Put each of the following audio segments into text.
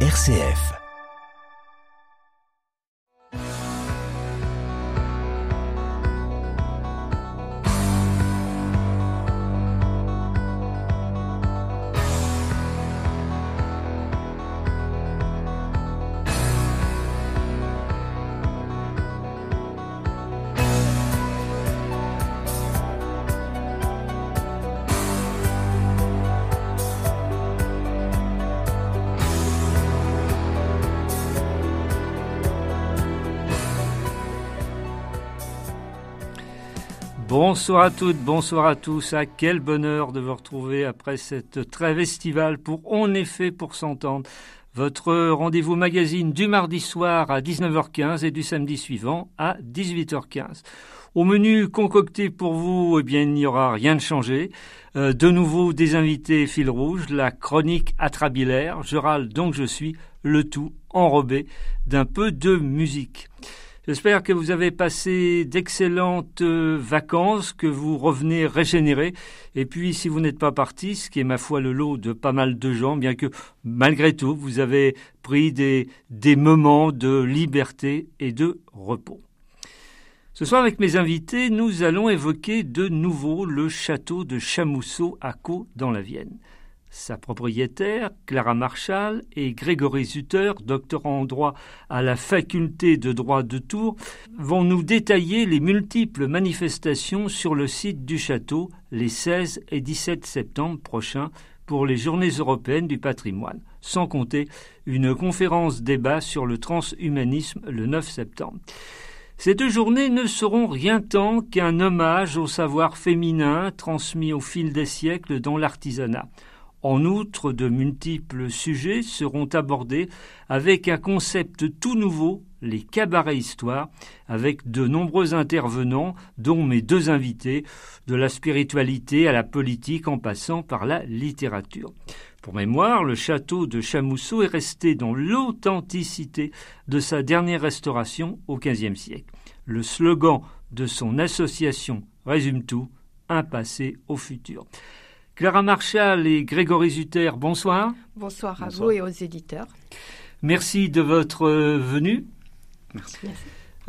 RCF. Bonsoir à toutes, bonsoir à tous. À quel bonheur de vous retrouver après cette trêve estivale pour On est fait pour s'entendre. Votre rendez-vous magazine du mardi soir à 19h15 et du samedi suivant à 18h15. Au menu concocté pour vous, eh bien, il n'y aura rien de changé. Euh, de nouveau, des invités fil rouge, la chronique atrabilaire. Je râle donc je suis, le tout enrobé d'un peu de musique. J'espère que vous avez passé d'excellentes euh, vacances, que vous revenez régénérés. Et puis, si vous n'êtes pas parti, ce qui est ma foi le lot de pas mal de gens, bien que malgré tout, vous avez pris des, des moments de liberté et de repos. Ce soir, avec mes invités, nous allons évoquer de nouveau le château de Chamousseau à Caux dans la Vienne. Sa propriétaire, Clara Marchal, et Grégory Zutter, doctorant en droit à la faculté de droit de Tours, vont nous détailler les multiples manifestations sur le site du château les 16 et 17 septembre prochains pour les Journées européennes du patrimoine, sans compter une conférence débat sur le transhumanisme le 9 septembre. Ces deux journées ne seront rien tant qu'un hommage au savoir féminin transmis au fil des siècles dans l'artisanat. En outre, de multiples sujets seront abordés avec un concept tout nouveau, les cabarets histoires, avec de nombreux intervenants, dont mes deux invités, de la spiritualité à la politique en passant par la littérature. Pour mémoire, le château de Chamousseau est resté dans l'authenticité de sa dernière restauration au XVe siècle. Le slogan de son association résume tout, un passé au futur. Clara Marchal et Grégory Zutter, bonsoir. Bonsoir à vous et aux éditeurs. Merci de votre euh, venue. Merci.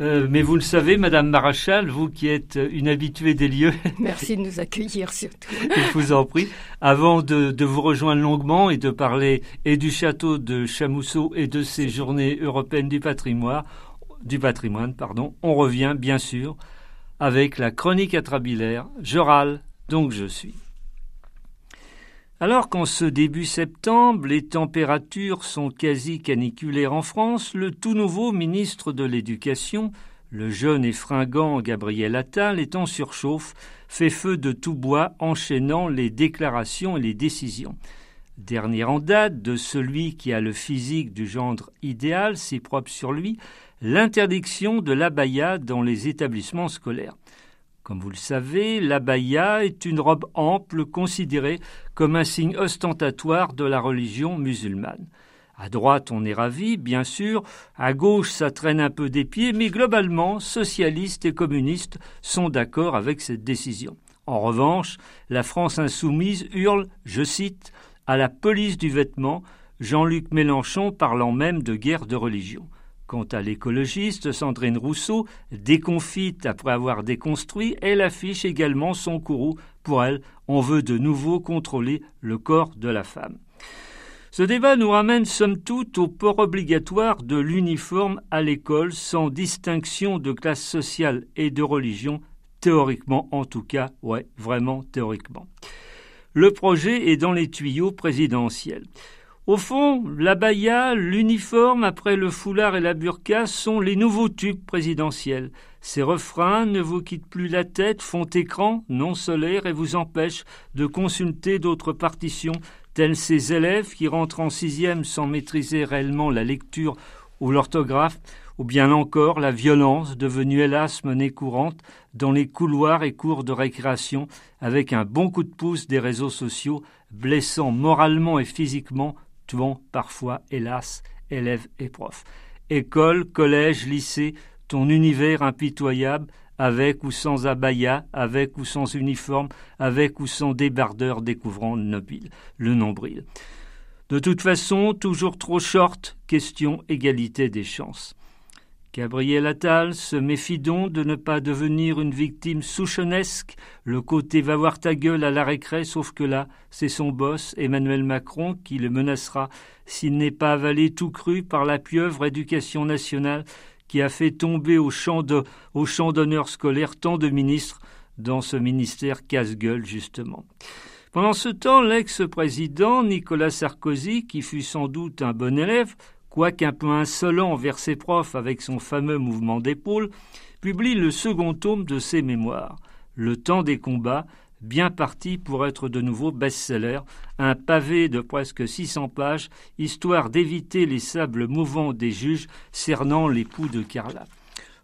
Euh, mais vous le savez, Madame Marchal, vous qui êtes une habituée des lieux. Merci de nous accueillir surtout. Je vous en prie. Avant de, de, vous rejoindre longuement et de parler et du château de Chamousseau et de ces journées européennes du patrimoine, du patrimoine, pardon, on revient bien sûr avec la chronique atrabilaire. Je râle, donc je suis. Alors qu'en ce début septembre, les températures sont quasi caniculaires en France, le tout nouveau ministre de l'Éducation, le jeune et fringant Gabriel Attal, est en surchauffe, fait feu de tout bois, enchaînant les déclarations et les décisions. Dernier en date de celui qui a le physique du gendre idéal, si propre sur lui, l'interdiction de l'abaya dans les établissements scolaires. Comme vous le savez, l'abaya est une robe ample considérée comme un signe ostentatoire de la religion musulmane. À droite, on est ravi, bien sûr, à gauche, ça traîne un peu des pieds, mais globalement, socialistes et communistes sont d'accord avec cette décision. En revanche, la France insoumise hurle, je cite, à la police du vêtement, Jean-Luc Mélenchon parlant même de guerre de religion. Quant à l'écologiste Sandrine Rousseau, déconfite après avoir déconstruit, elle affiche également son courroux. Pour elle, on veut de nouveau contrôler le corps de la femme. Ce débat nous ramène somme toute au port obligatoire de l'uniforme à l'école sans distinction de classe sociale et de religion, théoriquement en tout cas, ouais, vraiment théoriquement. Le projet est dans les tuyaux présidentiels. Au fond, la baya, l'uniforme après le foulard et la burqa sont les nouveaux tubes présidentiels. Ces refrains ne vous quittent plus la tête, font écran, non solaire et vous empêchent de consulter d'autres partitions, tels ces élèves qui rentrent en sixième sans maîtriser réellement la lecture ou l'orthographe, ou bien encore la violence devenue hélas monnaie courante dans les couloirs et cours de récréation avec un bon coup de pouce des réseaux sociaux blessant moralement et physiquement tuant parfois, hélas, élèves et profs. École, collège, lycée, ton univers impitoyable, avec ou sans abaya, avec ou sans uniforme, avec ou sans débardeur découvrant le, le nombril. De toute façon, toujours trop short, question égalité des chances. Gabriel Attal se méfie donc de ne pas devenir une victime souchonesque, le côté va voir ta gueule à la récré, sauf que là, c'est son boss, Emmanuel Macron, qui le menacera s'il n'est pas avalé tout cru par la pieuvre éducation nationale qui a fait tomber au champ d'honneur scolaire tant de ministres dans ce ministère casse-gueule, justement. Pendant ce temps, l'ex-président Nicolas Sarkozy, qui fut sans doute un bon élève, quoiqu'un peu insolent envers ses profs avec son fameux mouvement d'épaule, publie le second tome de ses mémoires, Le temps des combats, bien parti pour être de nouveau best-seller, un pavé de presque 600 pages, histoire d'éviter les sables mouvants des juges cernant l'époux de Carla.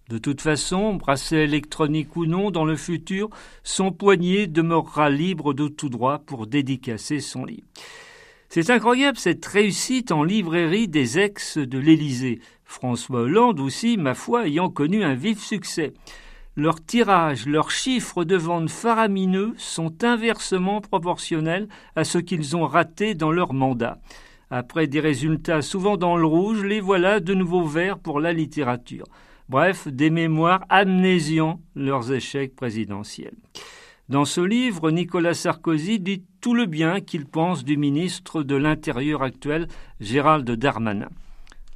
De toute façon, bracelet électronique ou non, dans le futur, son poignet demeurera libre de tout droit pour dédicacer son livre. C'est incroyable cette réussite en librairie des ex de l'Élysée. François Hollande aussi, ma foi, ayant connu un vif succès. Leurs tirages, leurs chiffres de vente faramineux sont inversement proportionnels à ce qu'ils ont raté dans leur mandat. Après des résultats souvent dans le rouge, les voilà de nouveau verts pour la littérature. Bref, des mémoires amnésiant leurs échecs présidentiels. Dans ce livre, Nicolas Sarkozy dit tout le bien qu'il pense du ministre de l'Intérieur actuel, Gérald Darmanin.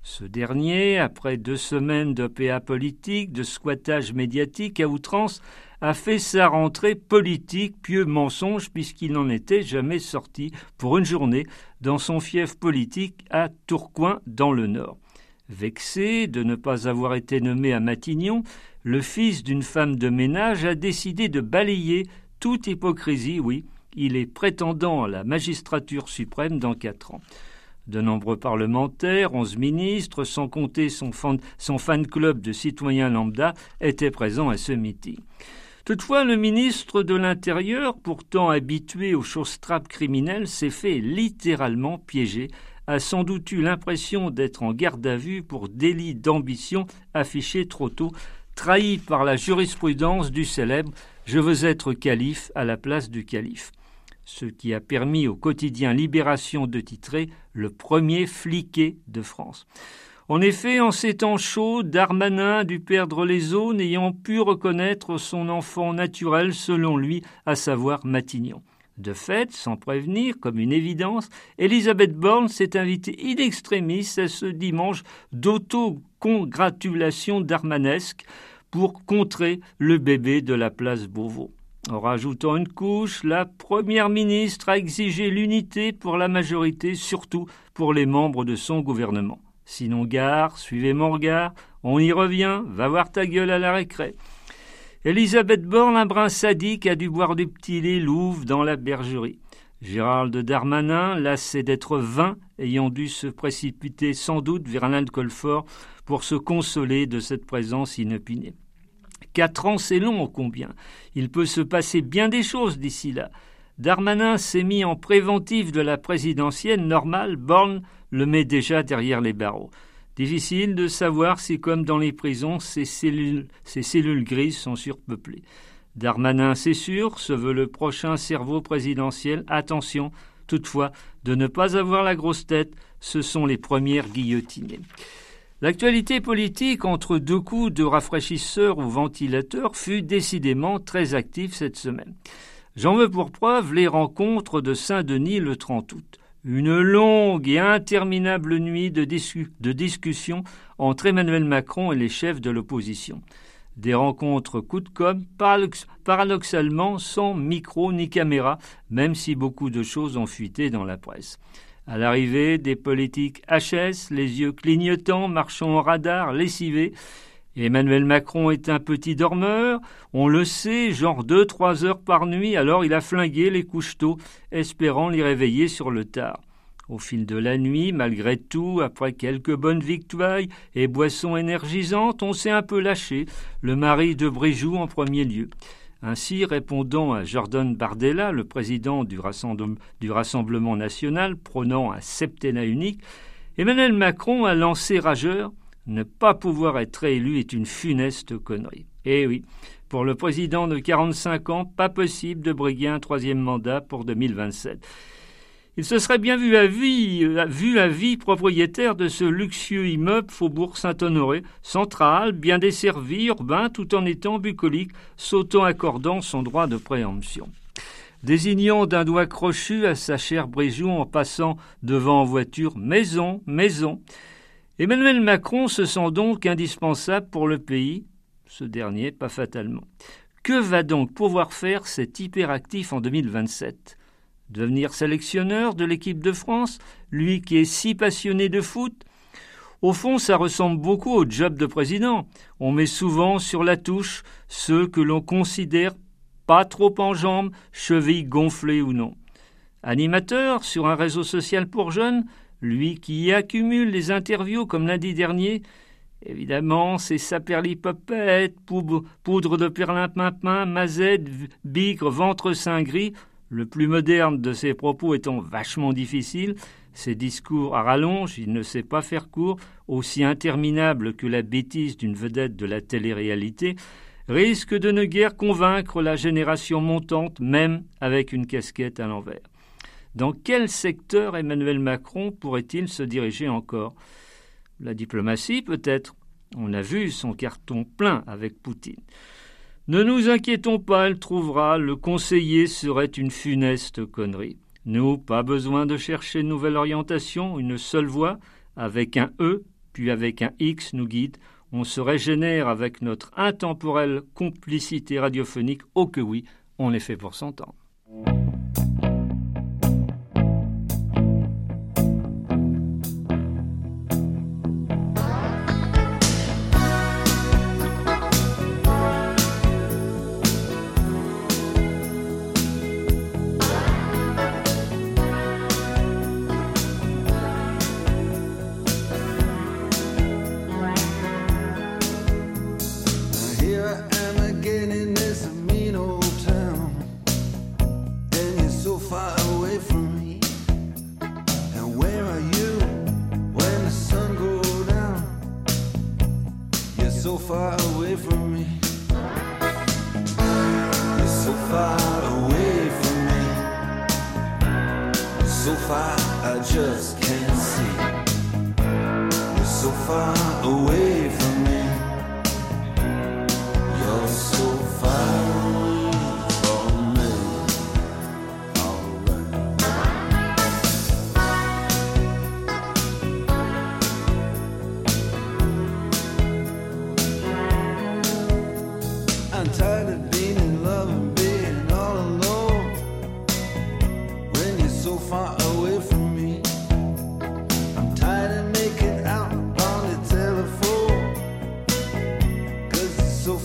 Ce dernier, après deux semaines de politique, de squattage médiatique à outrance, a fait sa rentrée politique, pieux mensonge, puisqu'il n'en était jamais sorti pour une journée dans son fief politique à Tourcoing, dans le Nord. Vexé de ne pas avoir été nommé à Matignon, le fils d'une femme de ménage a décidé de balayer toute hypocrisie, oui, il est prétendant à la magistrature suprême dans quatre ans. De nombreux parlementaires, onze ministres, sans compter son fan, club de citoyens lambda, étaient présents à ce meeting. Toutefois, le ministre de l'Intérieur, pourtant habitué aux choses trappes criminelles, s'est fait littéralement piéger a sans doute eu l'impression d'être en garde à vue pour délit d'ambition affiché trop tôt, trahi par la jurisprudence du célèbre Je veux être calife à la place du calife. Ce qui a permis au quotidien Libération de titrer le premier fliqué de France. En effet, en ces temps chauds, Darmanin dut perdre les os n'ayant pu reconnaître son enfant naturel selon lui, à savoir Matignon. De fait, sans prévenir, comme une évidence, Elisabeth Borne s'est invitée in extremis à ce dimanche d'auto-congratulation d'Armanesque pour contrer le bébé de la place Beauvau. En rajoutant une couche, la Première ministre a exigé l'unité pour la majorité, surtout pour les membres de son gouvernement. Sinon, gare, suivez mon regard, on y revient, va voir ta gueule à la récré. Elisabeth Borne, un brin sadique, a dû boire du petit lait louve dans la bergerie. Gérald Darmanin, lassé d'être vain, ayant dû se précipiter sans doute vers un alcool fort pour se consoler de cette présence inopinée. Quatre ans, c'est long, combien. Il peut se passer bien des choses d'ici là. Darmanin s'est mis en préventif de la présidentielle normale, Borne le met déjà derrière les barreaux. Difficile de savoir si, comme dans les prisons, ces cellules, grises sont surpeuplées. Darmanin, c'est sûr, se veut le prochain cerveau présidentiel. Attention, toutefois, de ne pas avoir la grosse tête, ce sont les premières guillotinées. L'actualité politique entre deux coups de rafraîchisseur ou ventilateur fut décidément très active cette semaine. J'en veux pour preuve les rencontres de Saint-Denis le 30 août. Une longue et interminable nuit de, de discussions entre Emmanuel Macron et les chefs de l'opposition. Des rencontres coup de com, paradoxalement sans micro ni caméra, même si beaucoup de choses ont fuité dans la presse. À l'arrivée, des politiques HS, les yeux clignotants, marchant au radar, lessivés. Emmanuel Macron est un petit dormeur, on le sait, genre deux, trois heures par nuit, alors il a flingué les couches espérant les réveiller sur le tard. Au fil de la nuit, malgré tout, après quelques bonnes victoires et boissons énergisantes, on s'est un peu lâché, le mari de Brijoux en premier lieu. Ainsi, répondant à Jordan Bardella, le président du, Rassemblement national, prônant un septennat unique, Emmanuel Macron a lancé rageur ne pas pouvoir être réélu est une funeste connerie. Eh oui, pour le président de 45 ans, pas possible de briguer un troisième mandat pour 2027. Il se serait bien vu à vie, vu à vie propriétaire de ce luxueux immeuble Faubourg Saint-Honoré, central, bien desservi, urbain, tout en étant bucolique, s'auto-accordant son droit de préemption. Désignant d'un doigt crochu à sa chère Bréjou en passant devant en voiture Maison, maison. Emmanuel Macron se sent donc indispensable pour le pays, ce dernier pas fatalement. Que va donc pouvoir faire cet hyperactif en 2027 Devenir sélectionneur de l'équipe de France, lui qui est si passionné de foot? Au fond, ça ressemble beaucoup au job de président. On met souvent sur la touche ceux que l'on considère pas trop en jambes, chevilles gonflées ou non. Animateur sur un réseau social pour jeunes, lui qui accumule les interviews comme lundi dernier, évidemment, c'est saperlipopette, poudre de perlimpinpin, mazette, bigre, ventre saint gris, le plus moderne de ses propos étant vachement difficile, ses discours à rallonge, il ne sait pas faire court, aussi interminable que la bêtise d'une vedette de la télé-réalité, risque de ne guère convaincre la génération montante, même avec une casquette à l'envers. Dans quel secteur Emmanuel Macron pourrait-il se diriger encore? La diplomatie, peut-être? On a vu son carton plein avec Poutine. Ne nous inquiétons pas, elle trouvera, le conseiller serait une funeste connerie. Nous, pas besoin de chercher une nouvelle orientation, une seule voie, avec un E, puis avec un X nous guide. On se régénère avec notre intemporelle complicité radiophonique, oh que oui, on est fait pour s'entendre. so far away from me? And where are you when the sun goes down? You're so far away from me. You're so far away from me. So far, I just can't see. You're so far away.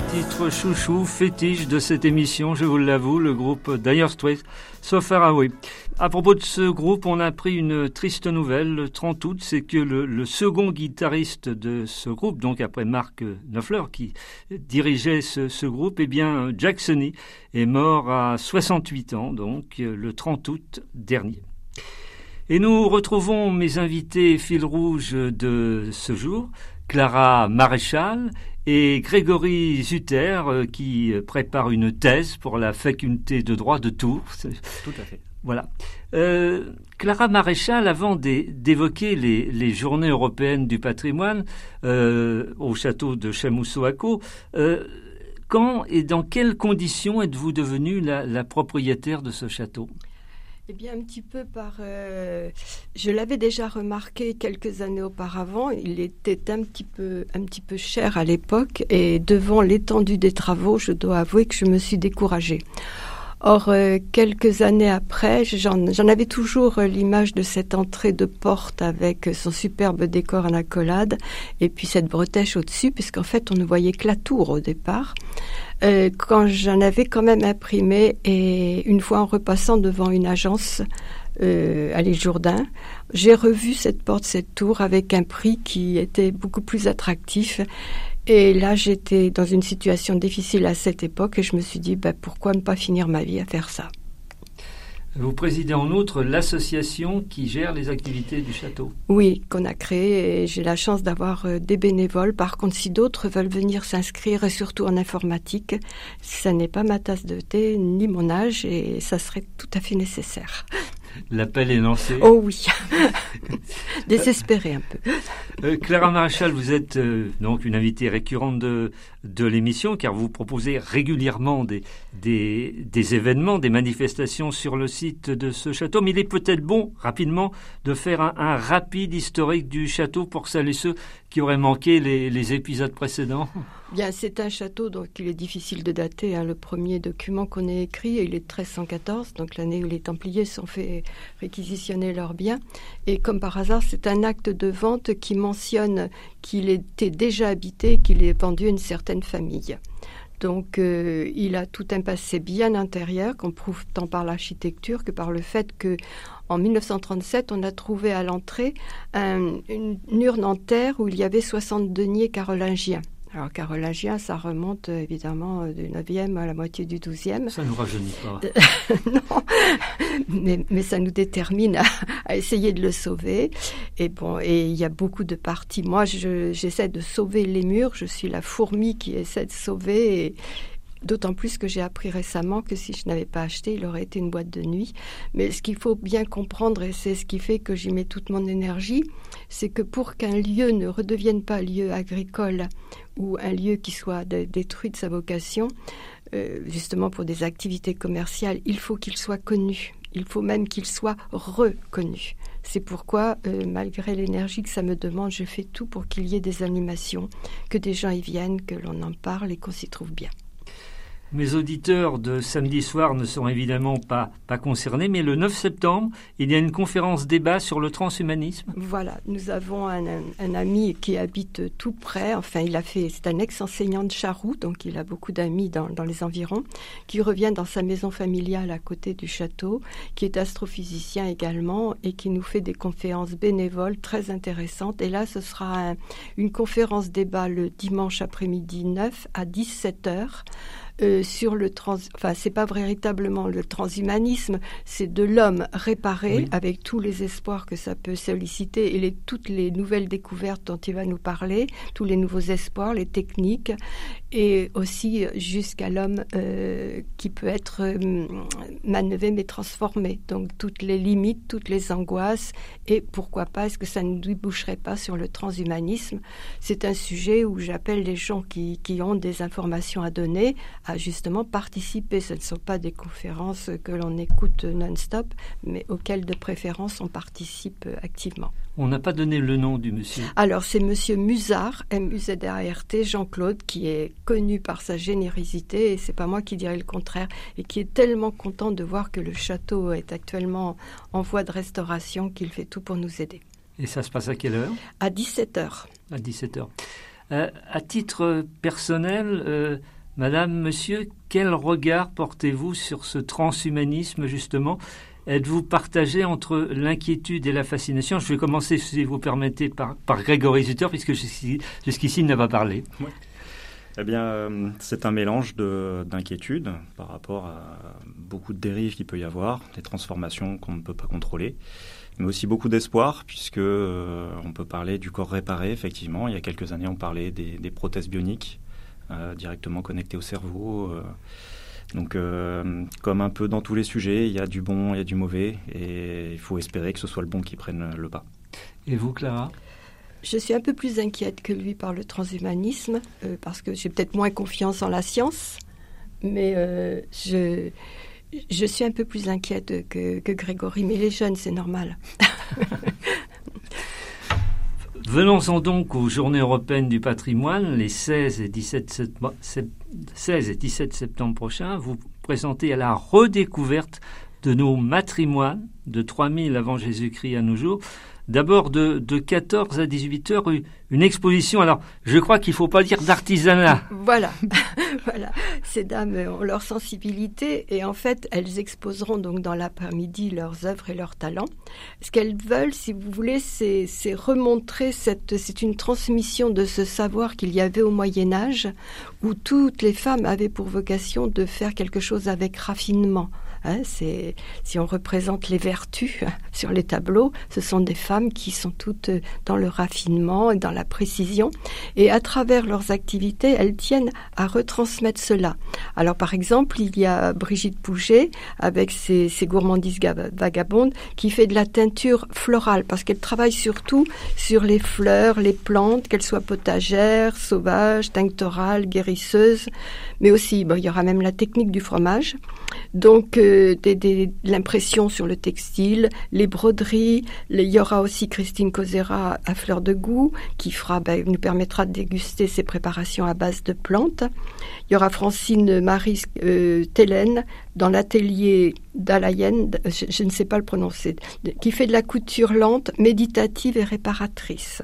Titre chouchou, fétiche de cette émission, je vous l'avoue, le groupe Dire Straits, So Far Away. À propos de ce groupe, on a appris une triste nouvelle le 30 août, c'est que le, second guitariste de ce groupe, donc après Mark Knopfler qui dirigeait ce, groupe, eh bien Jacksony est mort à 68 ans, donc le 30 août dernier. Et nous retrouvons mes invités fil rouge de ce jour, Clara Maréchal et Grégory Zutter euh, qui prépare une thèse pour la faculté de droit de Tours. Tout à fait. Voilà. Euh, Clara Maréchal, avant d'évoquer les, journées européennes du patrimoine euh, au château de Chamoussoaco, quand et dans quelles conditions êtes-vous devenue la propriétaire de ce château? Eh bien, un petit peu par. Euh, je l'avais déjà remarqué quelques années auparavant. Il était un petit peu, un petit peu cher à l'époque, et devant l'étendue des travaux, je dois avouer que je me suis découragée. Or, euh, quelques années après, j'en avais toujours l'image de cette entrée de porte avec son superbe décor en accolade et puis cette bretèche au-dessus, puisqu'en fait, on ne voyait que la tour au départ. Euh, quand j'en avais quand même imprimé et une fois en repassant devant une agence euh, à Les Jourdains, j'ai revu cette porte, cette tour avec un prix qui était beaucoup plus attractif. Et là, j'étais dans une situation difficile à cette époque et je me suis dit, bah, pourquoi ne pas finir ma vie à faire ça? Vous présidez en outre l'association qui gère les activités du château. Oui, qu'on a créé et j'ai la chance d'avoir euh, des bénévoles. Par contre, si d'autres veulent venir s'inscrire, surtout en informatique, ça n'est pas ma tasse de thé ni mon âge et ça serait tout à fait nécessaire. L'appel est lancé. Oh oui, désespéré un peu. Euh, Clara Maréchal, vous êtes euh, donc une invitée récurrente de, de l'émission car vous proposez régulièrement des, des, des, événements, des manifestations sur le site de ce château. Mais il est peut-être bon, rapidement, de faire un, rapide historique du château pour celles et ceux qui auraient manqué les, les épisodes précédents. Bien, c'est un château donc il est difficile de dater. Hein. Le premier document qu'on ait écrit, il est de 1314, donc l'année où les Templiers sont fait réquisitionner leurs biens. Et comme par hasard, c'est un acte de vente qui mentionne qu'il était déjà habité, qu'il est vendu à une certaine famille. Donc euh, il a tout un passé bien intérieur qu'on prouve tant par l'architecture que par le fait que en 1937 on a trouvé à l'entrée une urne en terre où il y avait 60 deniers carolingiens. Alors carolingien, ça remonte euh, évidemment euh, du 9e à la moitié du 12e. Ça nous rajeunit pas. non, mais, ça nous détermine à, essayer de le sauver. Et bon, et il y a beaucoup de parties. Moi, j'essaie de sauver les murs. Je suis la fourmi qui essaie de sauver. Et, D'autant plus que j'ai appris récemment que si je n'avais pas acheté, il aurait été une boîte de nuit. Mais ce qu'il faut bien comprendre, et c'est ce qui fait que j'y mets toute mon énergie, c'est que pour qu'un lieu ne redevienne pas lieu agricole ou un lieu qui soit détruit de sa vocation, euh, justement pour des activités commerciales, il faut qu'il soit connu. Il faut même qu'il soit reconnu. C'est pourquoi, euh, malgré l'énergie que ça me demande, je fais tout pour qu'il y ait des animations, que des gens y viennent, que l'on en parle et qu'on s'y trouve bien. Mes auditeurs de samedi soir ne sont évidemment pas, concernés, mais le 9 septembre, il y a une conférence débat sur le transhumanisme. Voilà, nous avons un, ami qui habite tout près, enfin il a fait, c'est un ex-enseignant de Charroux, donc il a beaucoup d'amis dans, dans, les environs, qui revient dans sa maison familiale à côté du château, qui est astrophysicien également et qui nous fait des conférences bénévoles très intéressantes. Et là, ce sera une conférence débat le dimanche après-midi 9 à 17 heures euh, sur le trans. Enfin, c'est pas véritablement le transhumanisme, c'est de l'homme réparé avec tous les espoirs que ça peut solliciter et les, toutes les nouvelles découvertes dont il va nous parler, tous les nouveaux espoirs, les techniques et aussi jusqu'à l'homme euh, qui peut être euh, manœuvré mais transformé. Donc toutes les limites, toutes les angoisses et pourquoi pas est-ce que ça ne déboucherait pas sur le transhumanisme? C'est un sujet où j'appelle les gens qui, qui ont des informations à donner à justement participer. Ce ne sont pas des conférences que l'on écoute non-stop, mais auxquelles de préférence on participe activement. On n'a pas donné le nom du monsieur. Alors c'est monsieur Musard, M-U-Z-A-R-T, Jean-Claude, qui est connu par sa générosité, et c'est pas moi qui dirais le contraire, et qui est tellement content de voir que le château est actuellement en voie de restauration qu'il fait tout pour nous aider. Et ça se passe à quelle heure? À 17h. À 17h. Euh, à titre personnel, euh, Madame, monsieur, quel regard portez-vous sur ce transhumanisme justement? Êtes-vous partagé entre l'inquiétude et la fascination? Je vais commencer, si vous permettez, par, Grégory Zutter, puisque jusqu'ici il n'a pas parlé. Eh bien, euh, c'est un mélange d'inquiétude par rapport à beaucoup de dérives qu'il peut y avoir, des transformations qu'on ne peut pas contrôler, mais aussi beaucoup d'espoir, puisque euh, on peut parler du corps réparé, effectivement. Il y a quelques années, on parlait des, prothèses bioniques directement connectées au cerveau. donc, comme un peu dans tous les sujets, il y a du bon, il y a du mauvais, et il faut espérer que ce soit le bon qui prenne le pas. Et vous, Clara? Je suis un peu plus inquiète que lui par le transhumanisme, euh, parce que j'ai peut-être moins confiance en la science, mais euh, je, je suis un peu plus inquiète que, que Grégory. Mais les jeunes, c'est normal. Venons-en donc aux Journées européennes du patrimoine, les 16 et 17, 16 et 17 septembre prochains. Vous présentez à la redécouverte de nos matrimoines de 3000 avant Jésus-Christ à nos jours d'abord de, de 14 à 18 heures une exposition. Alors, je crois qu'il ne faut pas dire d'artisanat. Voilà, voilà. Ces dames ont leur sensibilité et en fait, elles exposeront donc dans l'après-midi leurs œuvres et leurs talents. Ce qu'elles veulent, si vous voulez, c'est remontrer cette, c'est une transmission de ce savoir qu'il y avait au Moyen Âge où toutes les femmes avaient pour vocation de faire quelque chose avec raffinement. Hein, c'est si on représente les vertus sur les tableaux, ce sont des femmes qui sont toutes dans le raffinement et dans la précision, et à travers leurs activités, elles tiennent à retransmettre cela. Alors par exemple, il y a Brigitte Pouget avec ses, ses gourmandises vagabondes qui fait de la teinture florale parce qu'elle travaille surtout sur les fleurs, les plantes, qu'elles soient potagères, sauvages, tinctorales, guérisseuses, mais aussi il y aura même la technique du fromage. Donc euh, l'impression sur le textile, les broderies. il y aura aussi Christine Cosera à fleur de goût qui fera, ben, nous permettra de déguster ses préparations à base de plantes. Il y aura Francine Marie euh, dans l'atelier d'Alayen, je, je, ne sais pas le prononcer, qui fait de la couture lente, méditative et réparatrice.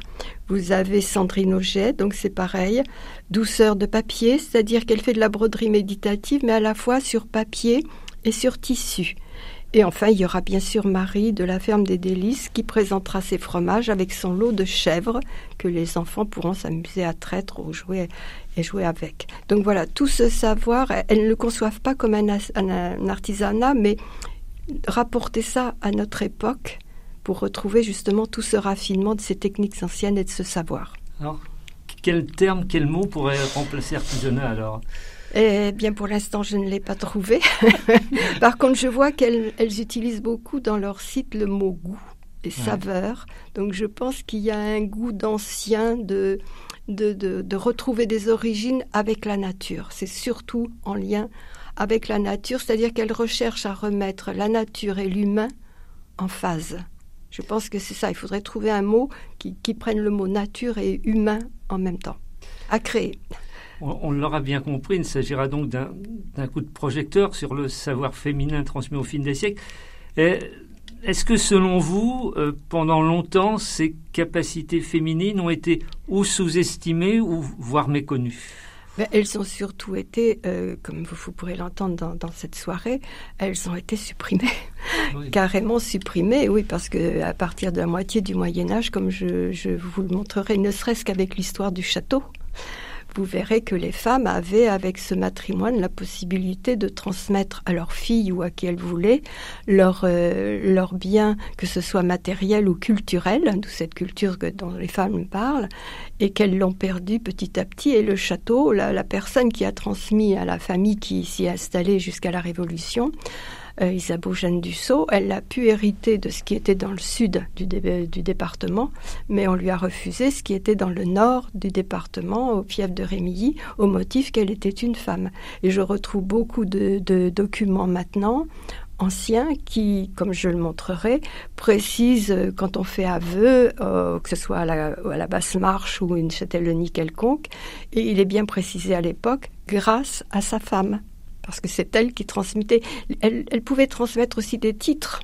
Vous avez Sandrine Auget, donc c'est pareil, douceur de papier, c'est-à-dire qu'elle fait de la broderie méditative, mais à la fois sur papier sur tissu. Et enfin, il y aura bien sûr Marie de la ferme des délices qui présentera ses fromages avec son lot de chèvres que les enfants pourront s'amuser à traître ou jouer et jouer avec. Donc voilà, tout ce savoir, elles ne le conçoivent pas comme un, un artisanat, mais rapporter ça à notre époque pour retrouver justement tout ce raffinement de ces techniques anciennes et de ce savoir. Alors, quel terme, quel mot pourrait remplacer artisanat alors? Eh bien, pour l'instant, je ne l'ai pas trouvé. Par contre, je vois qu'elles utilisent beaucoup dans leur site le mot goût et saveur. Donc, je pense qu'il y a un goût d'ancien, de de, de, de, retrouver des origines avec la nature. C'est surtout en lien avec la nature, c'est-à-dire qu'elles recherchent à remettre la nature et l'humain en phase. Je pense que c'est ça. Il faudrait trouver un mot qui, prenne le mot nature et humain en même temps. À créer. On, l'aura bien compris, il s'agira donc d'un coup de projecteur sur le savoir féminin transmis au fil des siècles. Est-ce que selon vous, euh, pendant longtemps, ces capacités féminines ont été ou sous-estimées ou voire méconnues? Elles ont surtout été, euh, comme vous, pourrez l'entendre dans, cette soirée, elles ont été supprimées, carrément supprimées, oui, parce que à partir de la moitié du Moyen Âge, comme je, je vous le montrerai, ne serait-ce qu'avec l'histoire du château, vous verrez que les femmes avaient, avec ce matrimoine, la possibilité de transmettre à leurs filles ou à qui elles voulaient leurs euh, leur biens, que ce soit matériel ou culturel, d'où cette culture dont les femmes parlent, et qu'elles l'ont perdu petit à petit. Et le château, la, la personne qui a transmis à la famille qui s'y est installée jusqu'à la Révolution, euh, Isabeau Jeanne Dussault, elle a pu hériter de ce qui était dans le sud du, département, mais on lui a refusé ce qui était dans le nord du département, au fief de Rémilly, au motif qu'elle était une femme. Et je retrouve beaucoup de, de documents maintenant anciens qui, comme je le montrerai, précisent euh, quand on fait aveu, euh, que ce soit à la, à la, basse marche ou une châtellenie quelconque, et il est bien précisé à l'époque, grâce à sa femme parce que c'est elle qui transmettait. Elle, pouvait transmettre aussi des titres.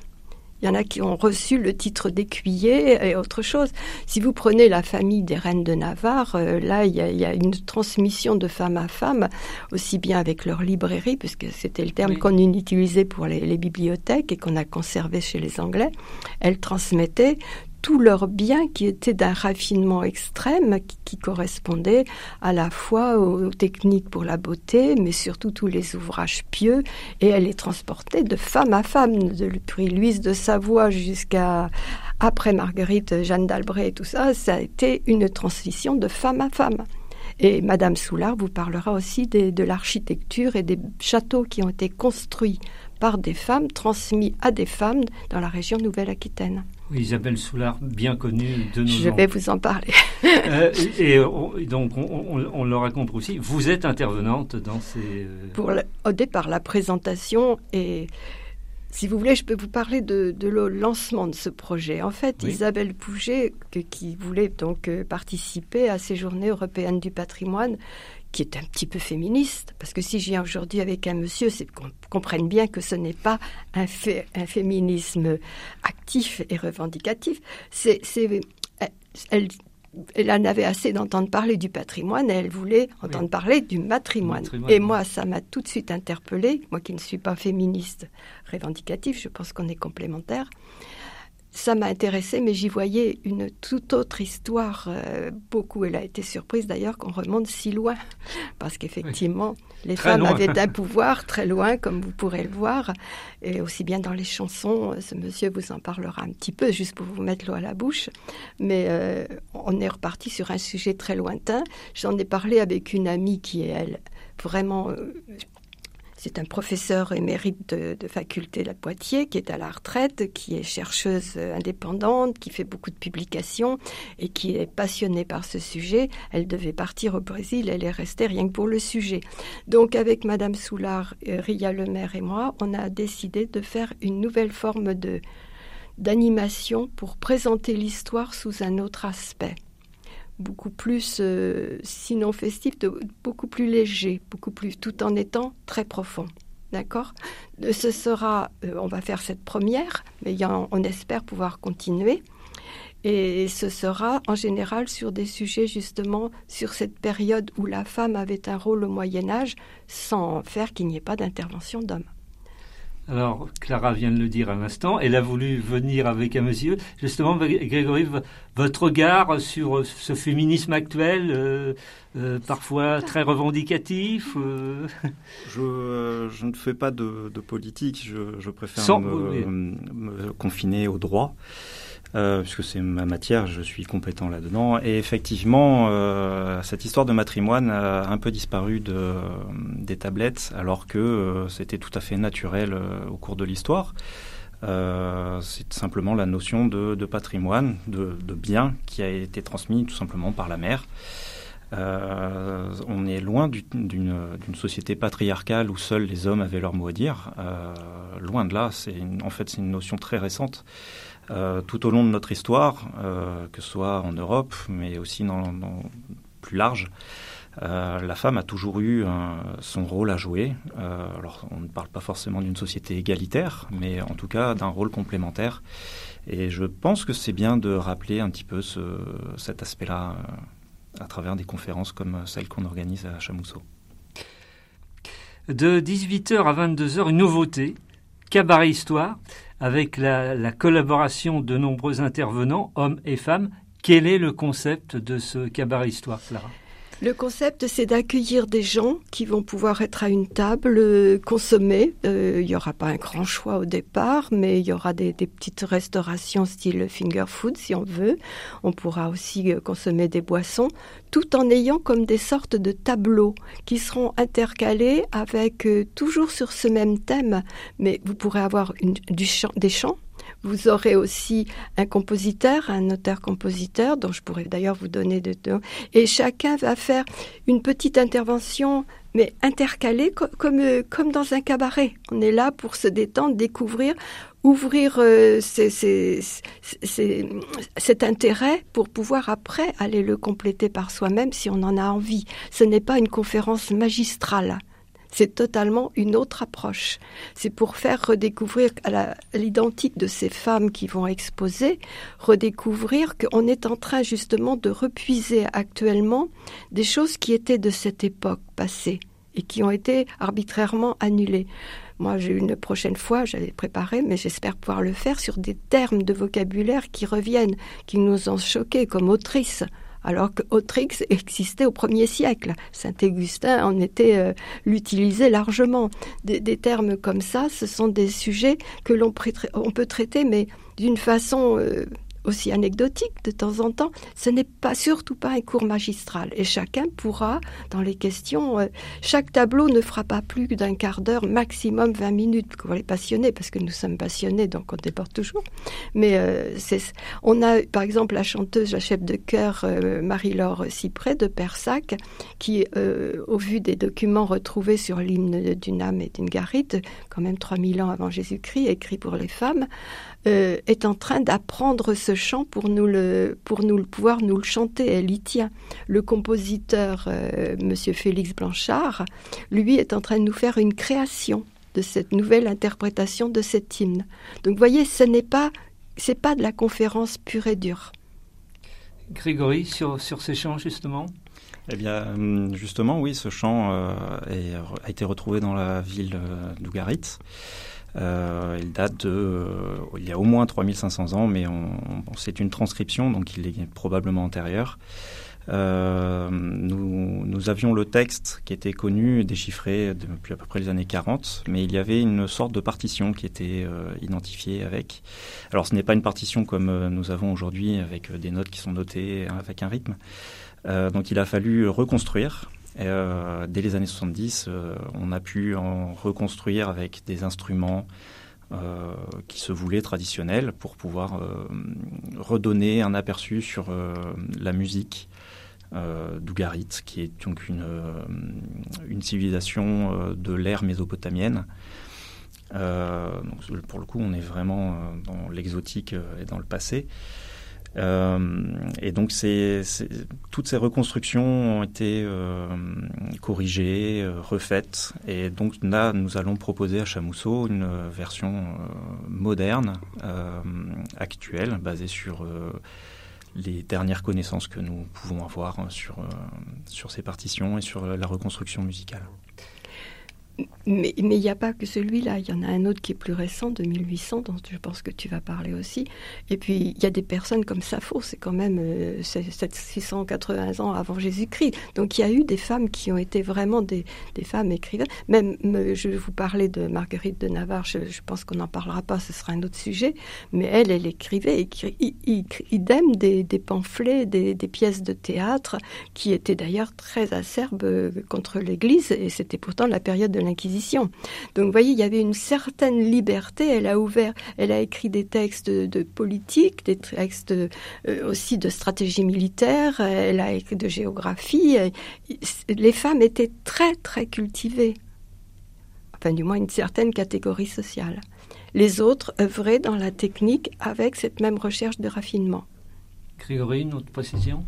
Il y en a qui ont reçu le titre d'écuyer et autre chose. Si vous prenez la famille des reines de Navarre, euh, là, il y, a, une transmission de femme à femme, aussi bien avec leur librairie, puisque c'était le terme qu'on utilisait pour les, les bibliothèques et qu'on a conservé chez les Anglais. Elles transmettaient tous leurs biens qui étaient d'un raffinement extrême, qui, correspondait à la fois aux, techniques pour la beauté, mais surtout tous les ouvrages pieux, et elle les transportait de femme à femme, depuis Louise de Savoie jusqu'à après Marguerite, Jeanne d'Albret et tout ça, ça a été une transition de femme à femme. Et Madame Soulard vous parlera aussi de l'architecture et des châteaux qui ont été construits par des femmes, transmis à des femmes dans la région Nouvelle-Aquitaine. Isabelle Soulard, bien connue de nos Je vais vous en parler. Euh, et, donc, on, le raconte aussi, vous êtes intervenante dans ces... Euh, Pour au départ, la présentation et... Si vous voulez, je peux vous parler de, le lancement de ce projet. En fait, Isabelle Pouget, qui voulait donc euh, participer à ces journées européennes du patrimoine, qui est un petit peu féministe, parce que si viens aujourd'hui avec un monsieur, c'est qu'on comprenne bien que ce n'est pas un, un, féminisme actif et revendicatif. C'est, elle, elle en avait assez d'entendre parler du patrimoine et elle voulait entendre parler du matrimoine. Et moi, ça m'a tout de suite interpellée, moi qui ne suis pas féministe revendicatif, je pense qu'on est complémentaires ça m'a intéressé, mais j'y voyais une toute autre histoire. Euh, beaucoup, elle a été surprise d'ailleurs qu'on remonte si loin, parce qu'effectivement, les femmes avaient un pouvoir très loin, comme vous pourrez le voir, et aussi bien dans les chansons. Euh, ce monsieur vous en parlera un petit peu, juste pour vous mettre l'eau à la bouche. Mais euh, on est reparti sur un sujet très lointain. J'en ai parlé avec une amie qui est, elle, vraiment c'est un professeur émérite de, faculté de la Poitiers qui est à la retraite, qui est chercheuse indépendante, qui fait beaucoup de publications et qui est passionnée par ce sujet. Elle devait partir au Brésil, elle est restée rien que pour le sujet. Donc avec Madame Soulard, euh, Ria Lemaire et moi, on a décidé de faire une nouvelle forme de d'animation pour présenter l'histoire sous un autre aspect beaucoup plus, euh, sinon festif, de, beaucoup plus léger, beaucoup plus, tout en étant très profond. D'accord? Ce sera, euh, on va faire cette première, mais on espère pouvoir continuer. Et ce sera en général sur des sujets justement sur cette période où la femme avait un rôle au Moyen Âge sans faire qu'il n'y ait pas d'intervention d'homme. Alors, Clara vient de le dire à l'instant, elle a voulu venir avec un monsieur. Justement, Grégory, votre regard sur ce féminisme actuel, euh, euh, parfois très revendicatif euh je, ne fais pas de, politique, je, préfère me, confiner au droit. Euh, puisque c'est ma matière, je suis compétent là-dedans. Et effectivement, euh, cette histoire de matrimoine a un peu disparu de, des tablettes, alors que euh, c'était tout à fait naturel au cours de l'histoire. c'est simplement la notion de, patrimoine, de, bien qui a été transmis tout simplement par la mère. on est loin d'une société patriarcale où seuls les hommes avaient leur mot à dire. loin de là, en fait c'est une notion très récente. Euh, tout au long de notre histoire, euh, que ce soit en Europe, mais aussi dans, plus large. Euh, la femme a toujours eu son rôle à jouer. alors, on ne parle pas forcément d'une société égalitaire, mais en tout cas d'un rôle complémentaire. Et je pense que c'est bien de rappeler un petit peu cet aspect-là à travers des conférences comme celle qu'on organise à Chamousseau. De 18h à 22h, une nouveauté, Cabaret Histoire avec la, collaboration de nombreux intervenants, hommes et femmes. Quel est le concept de ce cabaret histoire, Clara? Le concept, c'est d'accueillir des gens qui vont pouvoir être à une table, euh, consommer. Euh, il n'y aura pas un grand choix au départ, mais il y aura des, petites restaurations style finger food si on veut. On pourra aussi euh, consommer des boissons, tout en ayant comme des sortes de tableaux qui seront intercalés avec toujours sur ce même thème. Mais vous pourrez avoir du chant, des chants vous aurez aussi un compositeur, un auteur-compositeur, dont je pourrais d'ailleurs vous donner de deux. Et chacun va faire une petite intervention, mais intercalée comme, euh, comme dans un cabaret. On est là pour se détendre, découvrir, ouvrir euh, cet intérêt pour pouvoir après aller le compléter par soi-même si on en a envie. Ce n'est pas une conférence magistrale C'est totalement une autre approche. C'est pour faire redécouvrir à l'identique de ces femmes qui vont exposer, redécouvrir qu'on est en train justement de repuiser actuellement des choses qui étaient de cette époque passée et qui ont été arbitrairement annulées. Moi, j'ai une prochaine fois, j'avais préparé, mais j'espère pouvoir le faire sur des termes de vocabulaire qui reviennent, qui nous ont choqués comme autrices alors qu'Autrix existait au premier siècle. Saint-Augustin en était euh, l'utilisait largement. Des, termes comme ça, ce sont des sujets que l'on peut traiter, mais d'une façon euh, aussi anecdotique de temps en temps. Ce n'est pas surtout pas un cours magistral et chacun pourra, dans les questions, euh, chaque tableau ne fera pas plus d'un quart d'heure, maximum 20 minutes pour les passionnés, parce que nous sommes passionnés, donc on déborde toujours. Mais euh, on a par exemple la chanteuse, la chef de chœur euh, Marie-Laure Cyprès de Persac, qui, au vu des documents retrouvés sur l'hymne d'une âme et d'une garite, quand même 3000 ans avant Jésus-Christ, écrit pour les femmes, euh, est en train d'apprendre ce chant pour nous le pour nous le pouvoir nous le chanter. Elle y tient. Le compositeur euh, Monsieur Félix Blanchard, lui, est en train de nous faire une création de cette nouvelle interprétation de cet hymne. Donc, vous voyez, ce n'est pas c'est pas de la conférence pure et dure. Grégory, sur, sur ces chants, justement? Eh bien, hum, justement, oui, ce chant euh, a été retrouvé dans la ville d'Ougarit. Euh, il date de, euh, il y a au moins 3500 ans, mais c'est une transcription, donc il est probablement antérieur. Euh, nous, avions le texte qui était connu, déchiffré depuis à peu près les années 40, mais il y avait une sorte de partition qui était identifiée avec. Alors ce n'est pas une partition comme nous avons aujourd'hui avec des notes qui sont notées avec un rythme. donc il a fallu reconstruire euh, dès les années 70, euh, on a pu en reconstruire avec des instruments euh, qui se voulaient traditionnels pour pouvoir redonner un aperçu sur la musique d'Ougarit, qui est donc une, une civilisation de l'ère mésopotamienne. donc pour le coup, on est vraiment dans l'exotique et dans le passé. Euh, et donc, toutes ces reconstructions ont été euh, corrigées, euh, refaites. Et donc, là, nous allons proposer à Chamousseau une version moderne, actuelle, basée sur les dernières connaissances que nous pouvons avoir sur, sur ces partitions et sur la reconstruction musicale. Mais il n'y a pas que celui-là. Il y en a un autre qui est plus récent, de 1800, dont je pense que tu vas parler aussi. Et puis, il y a des personnes comme Sappho, c'est quand même 680 euh, ans avant Jésus-Christ. Donc, il y a eu des femmes qui ont été vraiment des, femmes écrivaines. Même, je vous parler de Marguerite de Navarre, je, pense qu'on n'en parlera pas, ce sera un autre sujet. Mais elle, elle écrivait, idem des, des pamphlets, des, des pièces de théâtre, qui étaient d'ailleurs très acerbes contre l'Église. Et c'était pourtant la période de l'Inquisition. Donc, vous voyez, il y avait une certaine liberté. Elle a ouvert, elle a écrit des textes de, politique, des textes euh, aussi de stratégie militaire. Elle a écrit de géographie. Les femmes étaient très, très cultivées. Enfin, du moins, une certaine catégorie sociale. Les autres œuvraient dans la technique avec cette même recherche de raffinement. Grégory, une autre précision?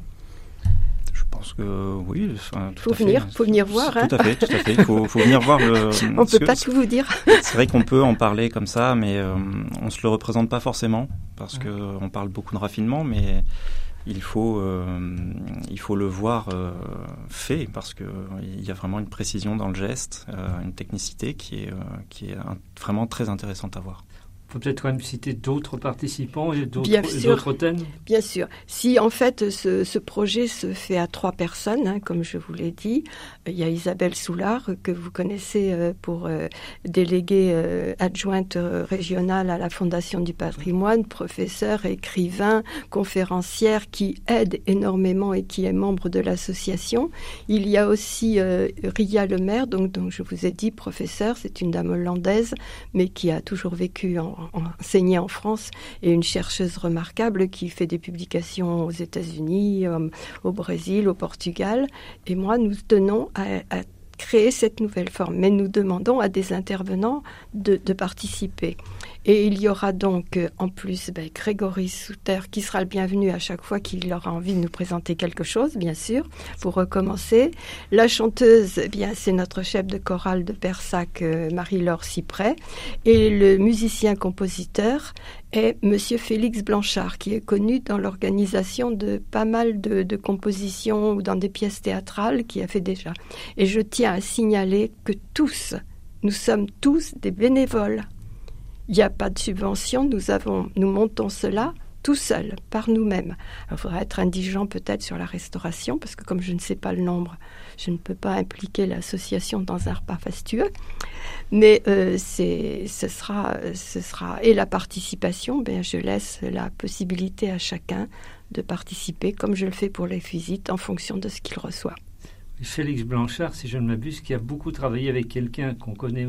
Pense que oui. Il faut venir, faut venir voir. Tout à fait, tout à fait. Il faut, venir voir le. on peut pas tout vous dire. c'est vrai qu'on peut en parler comme ça, mais on euh, on se le représente pas forcément parce que on parle beaucoup de raffinement, mais il faut, euh, il faut le voir euh, fait parce que il y a vraiment une précision dans le geste, une technicité qui est, qui est vraiment très intéressante à voir faut peut-être quand même citer d'autres participants et d'autres thèmes. Bien sûr. Si en fait ce, ce, projet se fait à trois personnes, hein, comme je vous l'ai dit, il y a Isabelle Soulard que vous connaissez euh, pour euh, déléguée euh, adjointe régionale à la Fondation du patrimoine, professeure, écrivain, conférencière qui aide énormément et qui est membre de l'association. Il y a aussi Ria Lemaire, donc dont je vous ai dit professeur, c'est une dame hollandaise, mais qui a toujours vécu en enseignée en France et une chercheuse remarquable qui fait des publications aux États-Unis, euh, au Brésil, au Portugal. Et moi, nous tenons à, créer cette nouvelle forme, mais nous demandons à des intervenants de, participer. Et il y aura donc euh, en plus ben, Grégory Souter qui sera le bienvenu à chaque fois qu'il aura envie de nous présenter quelque chose, bien sûr, pour recommencer. La chanteuse, eh bien c'est notre chef de chorale de Persac, euh, Marie-Laure Cyprès. Et le musicien-compositeur est Monsieur Félix Blanchard, qui est connu dans l'organisation de pas mal de, de compositions ou dans des pièces théâtrales qui a fait déjà. Et je tiens à signaler que tous, nous sommes tous des bénévoles il n'y a pas de subvention, nous, avons, nous montons cela tout seul, par nous-mêmes. Il faudra être indigent peut-être sur la restauration, parce que comme je ne sais pas le nombre, je ne peux pas impliquer l'association dans un repas fastueux. Mais euh, ce, sera, ce sera. Et la participation, ben, je laisse la possibilité à chacun de participer, comme je le fais pour les visites, en fonction de ce qu'il reçoit. Félix Blanchard, si je ne m'abuse, qui a beaucoup travaillé avec quelqu'un qu'on connaît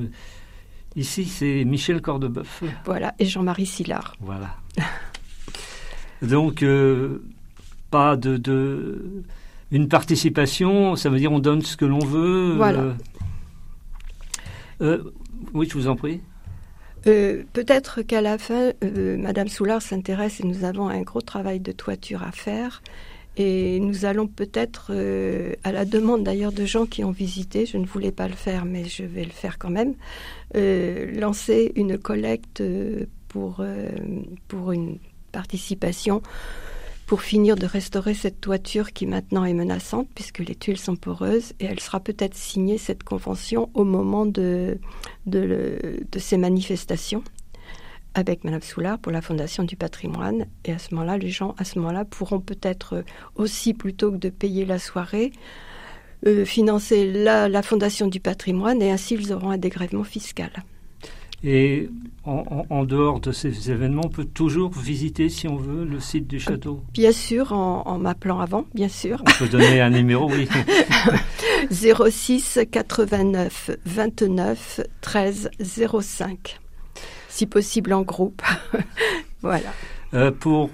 Ici, c'est Michel Cordebeuf. Voilà, et Jean-Marie Sillard. Voilà. Donc, euh, pas de, Une participation, ça veut dire on donne ce que l'on veut. Voilà. Euh, euh, oui, je vous en prie. Peut-être qu'à la fin, Madame Soulard s'intéresse et nous avons un gros travail de toiture à faire. Et nous allons peut-être, euh, à la demande d'ailleurs de gens qui ont visité, je ne voulais pas le faire, mais je vais le faire quand même, euh, lancer une collecte euh, pour, pour une participation pour finir de restaurer cette toiture qui maintenant est menaçante puisque les tuiles sont poreuses et elle sera peut-être signée cette convention au moment de, de, de ces manifestations avec Madame Soulard pour la Fondation du patrimoine. Et à ce moment-là, les gens, à ce moment-là, pourront peut-être aussi, plutôt que de payer la soirée, euh, financer la, Fondation du patrimoine et ainsi ils auront un dégrèvement fiscal. Et en, dehors de ces événements, on peut toujours visiter, si on veut, le site du château? Bien sûr, en, en m'appelant avant, bien sûr. On peut donner un numéro, oui. 06 89 29 13 05 si possible en groupe. voilà. Euh, pour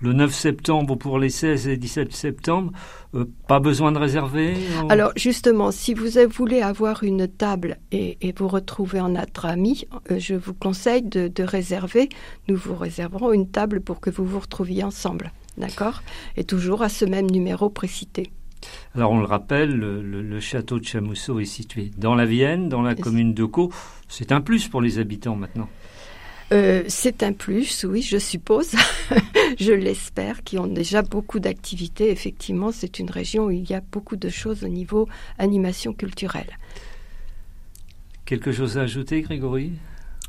le 9 septembre ou pour les 16 et 17 septembre, euh, pas besoin de réserver Alors justement, si vous voulez avoir une table et, vous retrouver en notre ami, euh, je vous conseille de, réserver. Nous vous réserverons une table pour que vous vous retrouviez ensemble. D'accord? Et toujours à ce même numéro précité. Alors on le rappelle, le, château de Chamousseau est situé dans la Vienne, dans la commune de Caux. C'est un plus pour les habitants maintenant. Euh, c'est un plus, oui, je suppose, je l'espère, qui ont déjà beaucoup d'activités. Effectivement, c'est une région où il y a beaucoup de choses au niveau animation culturelle. Quelque chose à ajouter, Grégory?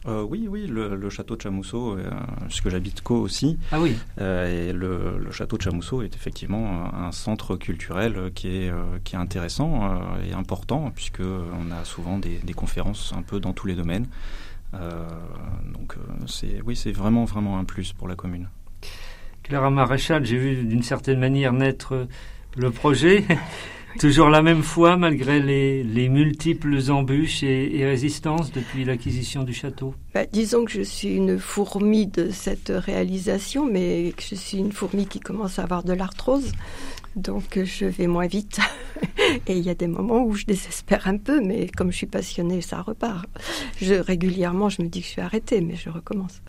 Euh, oui, oui, le, château de Chamousseau, euh, puisque j'habite Co aussi. Ah oui. et le, château de Chamousseau est effectivement un centre culturel qui est, qui est intéressant et important, puisque on a souvent des, des, conférences un peu dans tous les domaines. Euh, donc euh, c'est oui, c'est vraiment vraiment un plus pour la commune. Clara Maréchal, j'ai vu d'une certaine manière naître le projet. Toujours la même foi malgré les, les multiples embûches et, résistances depuis l'acquisition du château bah, Disons que je suis une fourmi de cette réalisation, mais que je suis une fourmi qui commence à avoir de l'arthrose. Donc je vais moins vite. Et il y a des moments où je désespère un peu, mais comme je suis passionnée, ça repart. Je, régulièrement, je me dis que je suis arrêtée, mais je recommence.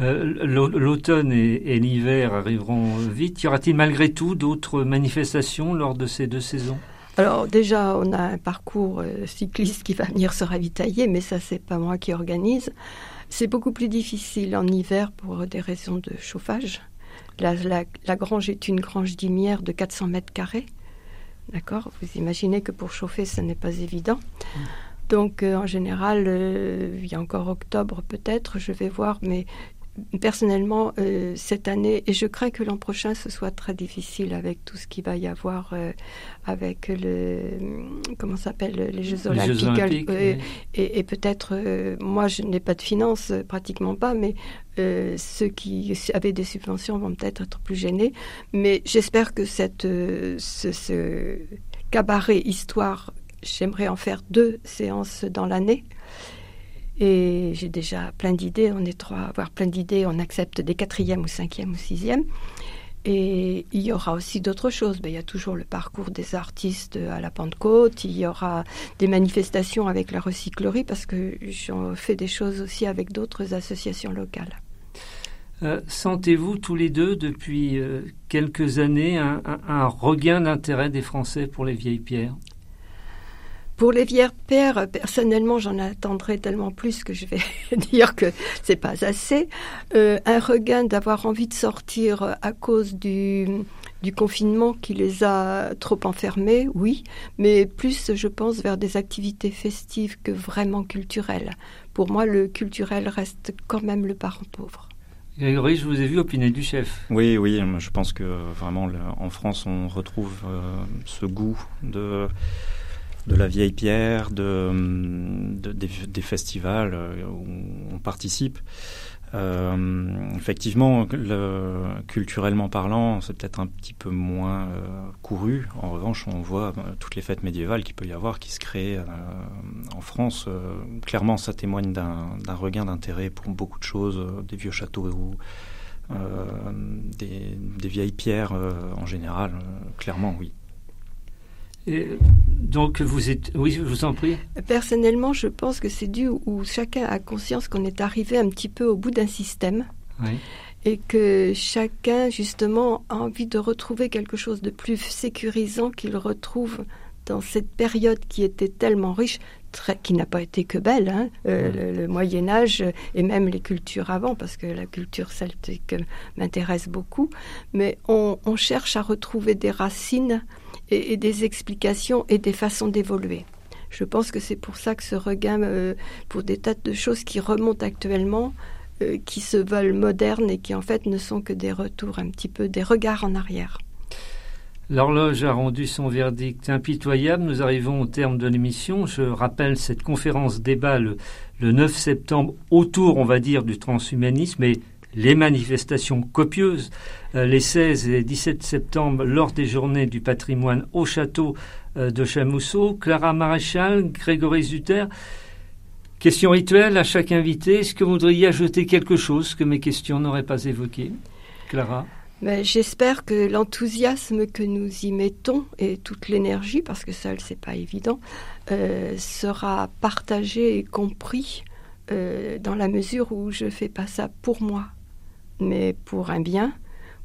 Euh, l'automne et, l'hiver arriveront vite. Y aura-t-il malgré tout d'autres manifestations lors de ces deux saisons? Alors déjà, on a un parcours euh, cycliste qui va venir se ravitailler, mais ça, c'est pas moi qui organise. C'est beaucoup plus difficile en hiver pour des raisons de chauffage. La, grange est une grange d'imière de 400 mètres carrés. D'accord? Vous imaginez que pour chauffer, ce n'est pas évident. Mm. Donc, euh, en général, euh, il y a encore octobre peut-être, je vais voir, mais personnellement, euh, cette année, et je crains que l'an prochain, ce soit très difficile avec tout ce qu'il va y avoir euh, avec le, comment s'appelle, les Jeux Olympiques. Euh, et, peut-être, moi, je n'ai pas de finances, pratiquement pas, mais ceux qui avaient des subventions vont peut-être être plus gênés. Mais j'espère que cette, ce, ce cabaret histoire, j'aimerais en faire deux séances dans l'année. Et j'ai déjà plein d'idées. On est trois à avoir plein d'idées. On accepte des quatrièmes ou cinquièmes ou sixièmes. Et il y aura aussi d'autres choses. Ben, il y a toujours le parcours des artistes à la Pentecôte. Il y aura des manifestations avec la recyclerie parce que j'en fais des choses aussi avec d'autres associations locales. Euh, sentez-vous tous les deux depuis euh, quelques années un regain d'intérêt des Français pour les vieilles pierres? Pour les vieilles pierres, personnellement, j'en attendrai tellement plus que je vais dire que c'est pas assez. Euh, un regain d'avoir envie de sortir à cause du, du confinement qui les a trop enfermés, oui, mais plus, je pense, vers des activités festives que vraiment culturelles. Pour moi, le culturel reste quand même le parent pauvre. Grégory, je vous ai vu opiner du chef. Oui, oui, je pense que vraiment, en France, on retrouve euh, ce goût de de la vieille pierre, de, des, festivals euh, où on participe. Euh, effectivement, culturellement parlant, c'est peut-être un petit peu moins euh, couru. En revanche, on voit toutes les fêtes médiévales qu'il peut y avoir qui se créent en France. clairement, ça témoigne d'un regain d'intérêt pour beaucoup de choses, des vieux châteaux ou des, des, vieilles pierres en général. clairement, oui donc vous êtes, oui, je vous en prie. Personnellement, je pense que c'est dû où chacun a conscience qu'on est arrivé un petit peu au bout d'un système. Et que chacun, justement, a envie de retrouver quelque chose de plus sécurisant qu'il retrouve dans cette période qui était tellement riche, très, qui n'a pas été que belle, hein, euh, le, Moyen Âge et même les cultures avant, parce que la culture celtique m'intéresse beaucoup, mais on, on, cherche à retrouver des racines et, des explications et des façons d'évoluer. Je pense que c'est pour ça que ce regain, euh, pour des tas de choses qui remontent actuellement, euh, qui se veulent modernes et qui en fait ne sont que des retours, un petit peu des regards en arrière. L'horloge a rendu son verdict impitoyable. Nous arrivons au terme de l'émission. Je rappelle cette conférence débat le, le 9 septembre autour, on va dire, du transhumanisme et les manifestations copieuses euh, les 16 et 17 septembre lors des journées du patrimoine au château euh, de Chamousseau. Clara Maréchal, Grégory Zutter. Question rituelle à chaque invité. Est-ce que vous voudriez ajouter quelque chose que mes questions n'auraient pas évoqué Clara? Ben, J'espère que l'enthousiasme que nous y mettons et toute l'énergie, parce que seul c'est pas évident, euh, sera partagé et compris dans la mesure où je fais pas ça pour moi, mais pour un bien,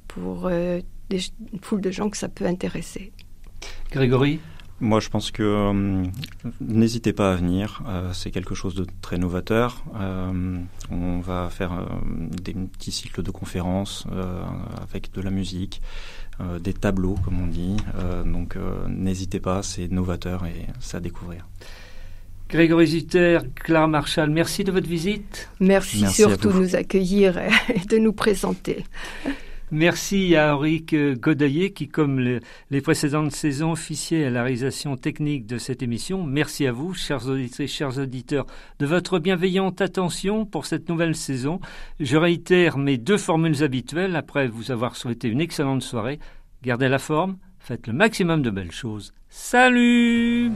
pour euh, des, une foule de gens que ça peut intéresser. Grégory? Moi, je pense que euh, n'hésitez pas à venir. Euh, c'est quelque chose de très novateur. on va faire des petits cycles de conférences avec de la musique, des tableaux, comme on dit. donc, n'hésitez pas, c'est novateur et c'est à découvrir. Grégory Zutter, Claire Marchal, merci de votre visite. Merci, surtout de nous accueillir et de nous présenter. Merci à Auric Godaillé qui, comme les précédentes saisons, officiait à la réalisation technique de cette émission. Merci à vous, chers auditrices, chers auditeurs, de votre bienveillante attention pour cette nouvelle saison. Je réitère mes deux formules habituelles après vous avoir souhaité une excellente soirée. Gardez la forme, faites le maximum de belles choses. Salut